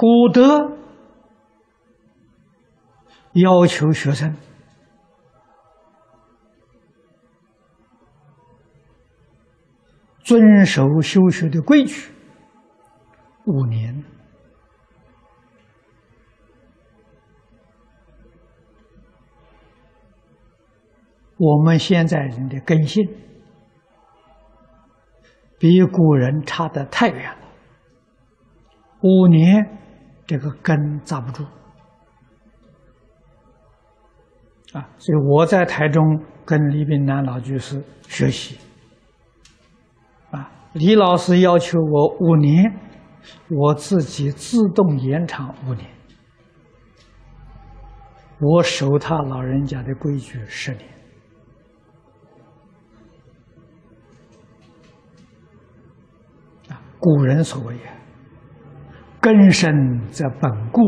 古德要求学生遵守修学的规矩五年。我们现在人的根性比古人差得太远了，五年这个根扎不住啊！所以我在台中跟李炳南老居士学习啊，李老师要求我五年，我自己自动延长五年，我守他老人家的规矩十年。古人所谓“根深则本固”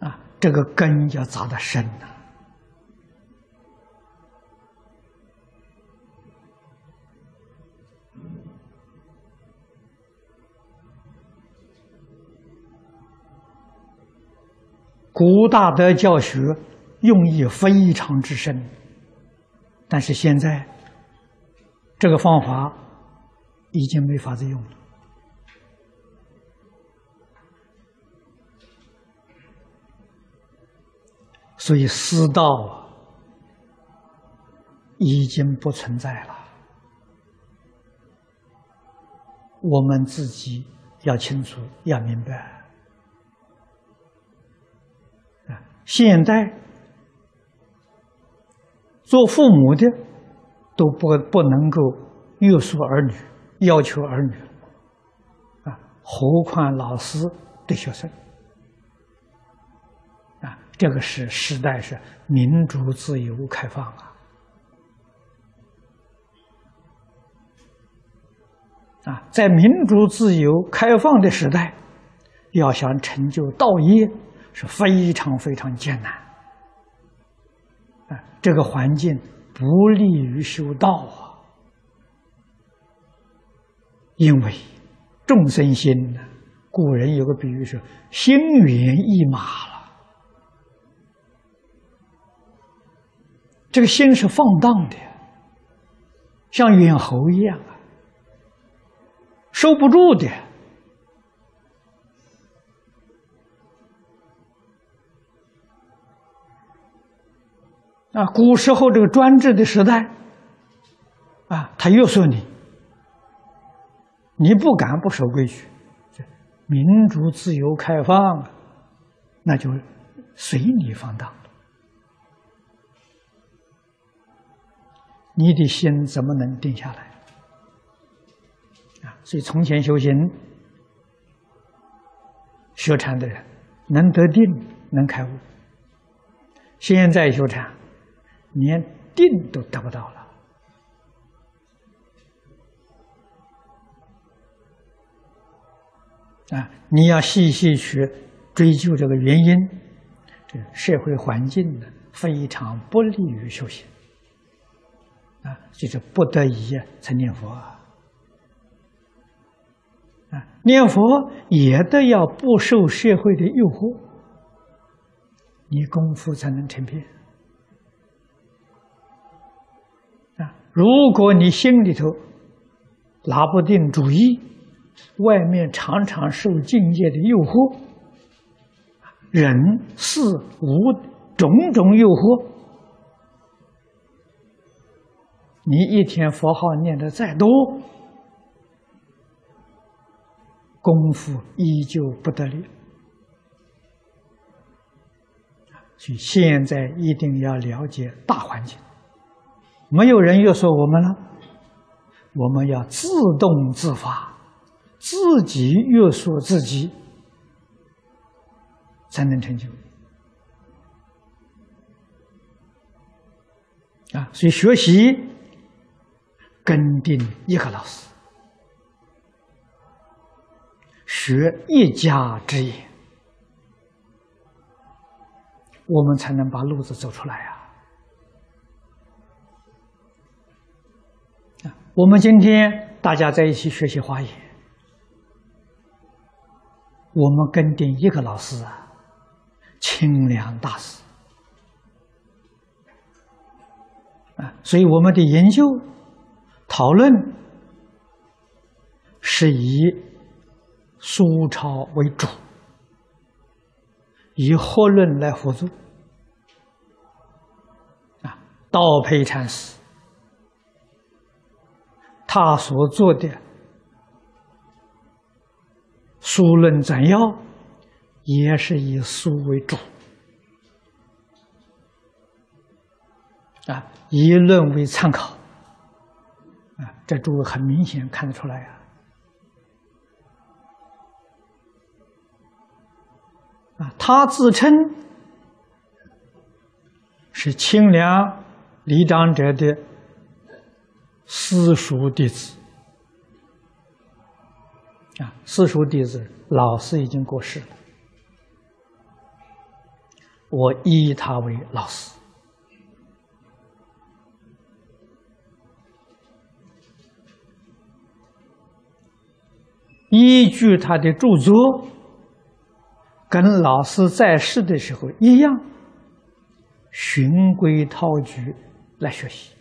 啊，啊，这个根要扎得深呐。古大德教学用意非常之深，但是现在。这个方法已经没法子用了，所以师道已经不存在了。我们自己要清楚，要明白。啊，现在做父母的。都不不能够约束儿女，要求儿女啊，何况老师对学生啊？这个是时代是民主、自由、开放啊！啊，在民主、自由、开放的时代，要想成就道业是非常非常艰难啊！这个环境。不利于修道啊！因为众生心呢，古人有个比喻说：“心猿意马了。”这个心是放荡的，像猿猴一样啊，收不住的。啊，古时候这个专制的时代，啊，他约束你，你不敢不守规矩，民主、自由、开放，那就随你放荡。你的心怎么能定下来？啊，所以从前修行、学禅的人，能得定，能开悟；现在修禅。连定都得不到了啊！你要细细去追究这个原因，这社会环境呢非常不利于修行啊，就是不得已才念佛啊！念佛也得要不受社会的诱惑，你功夫才能成片啊。如果你心里头拿不定主意，外面常常受境界的诱惑，人事物种种诱惑，你一天佛号念的再多，功夫依旧不得力。所以现在一定要了解大环境。没有人约束我们了，我们要自动自发，自己约束自己，才能成就。啊，所以学习跟定一个老师，学一家之言，我们才能把路子走出来呀。我们今天大家在一起学习华严，我们跟定一个老师啊，清凉大师啊，所以我们的研究讨论是以苏超为主，以活论来辅助啊。道培禅师他所做的。书论摘要也是以书为主啊，以论为参考啊，这诸位很明显看得出来呀。啊，他自称是清凉离长者的私塾弟子。啊，私塾弟子老师已经过世了，我依他为老师。依据他的著作，跟老师在世的时候一样，循规蹈矩来学习。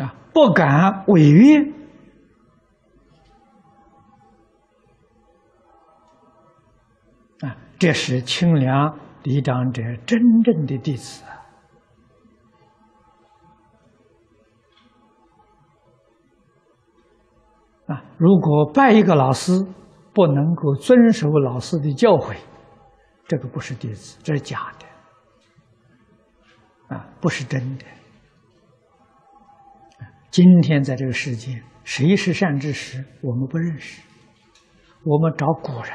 啊，不敢违约啊！这是清凉离长者真正的弟子啊！如果拜一个老师，不能够遵守老师的教诲，这个不是弟子，这是假的啊，不是真的。今天在这个世界，谁是善知识，我们不认识。我们找古人，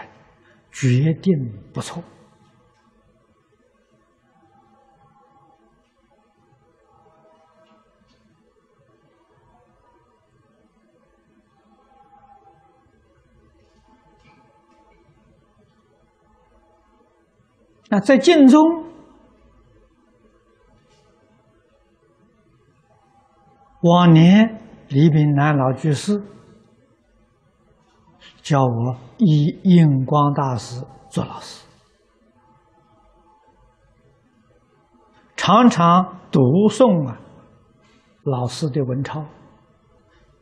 决定不错。那在晋中。往年李炳南老居士叫我以印光大师做老师，常常读诵啊老师的文钞，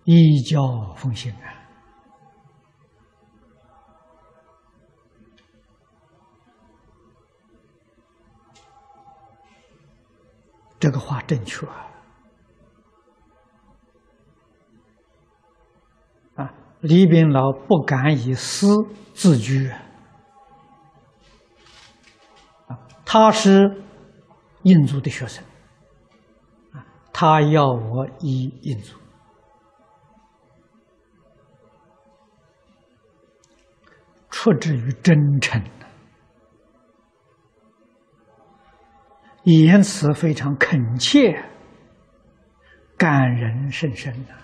依教奉行啊。这个话正确。啊李炳老不敢以私自居，他是印度的学生，他要我依印度，出自于真诚，言辞非常恳切，感人甚深呐。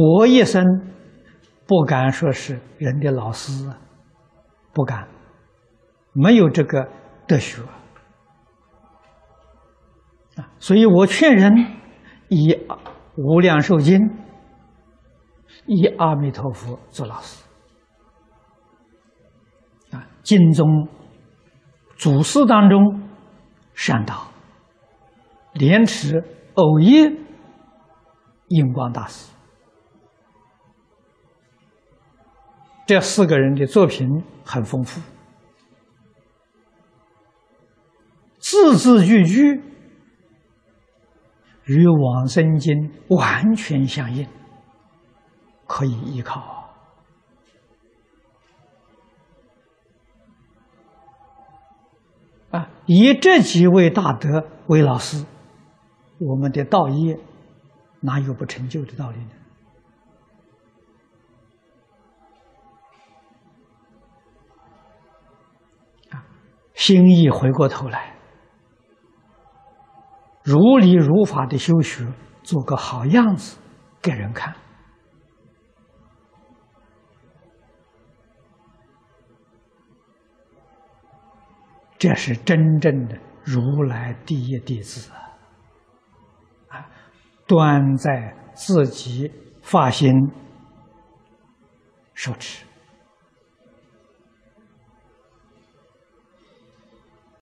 我一生不敢说是人的老师，不敢，没有这个德学啊，所以我劝人以《无量寿经》、以阿弥陀佛做老师啊。经中祖师当中，善导、莲池、偶一、印光大师。这四个人的作品很丰富，字字句句与《往生经》完全相应，可以依靠。啊，以这几位大德为老师，我们的道业哪有不成就的道理呢？心意回过头来，如理如法的修学，做个好样子给人看，这是真正的如来第一弟子啊，端在自己发心受持。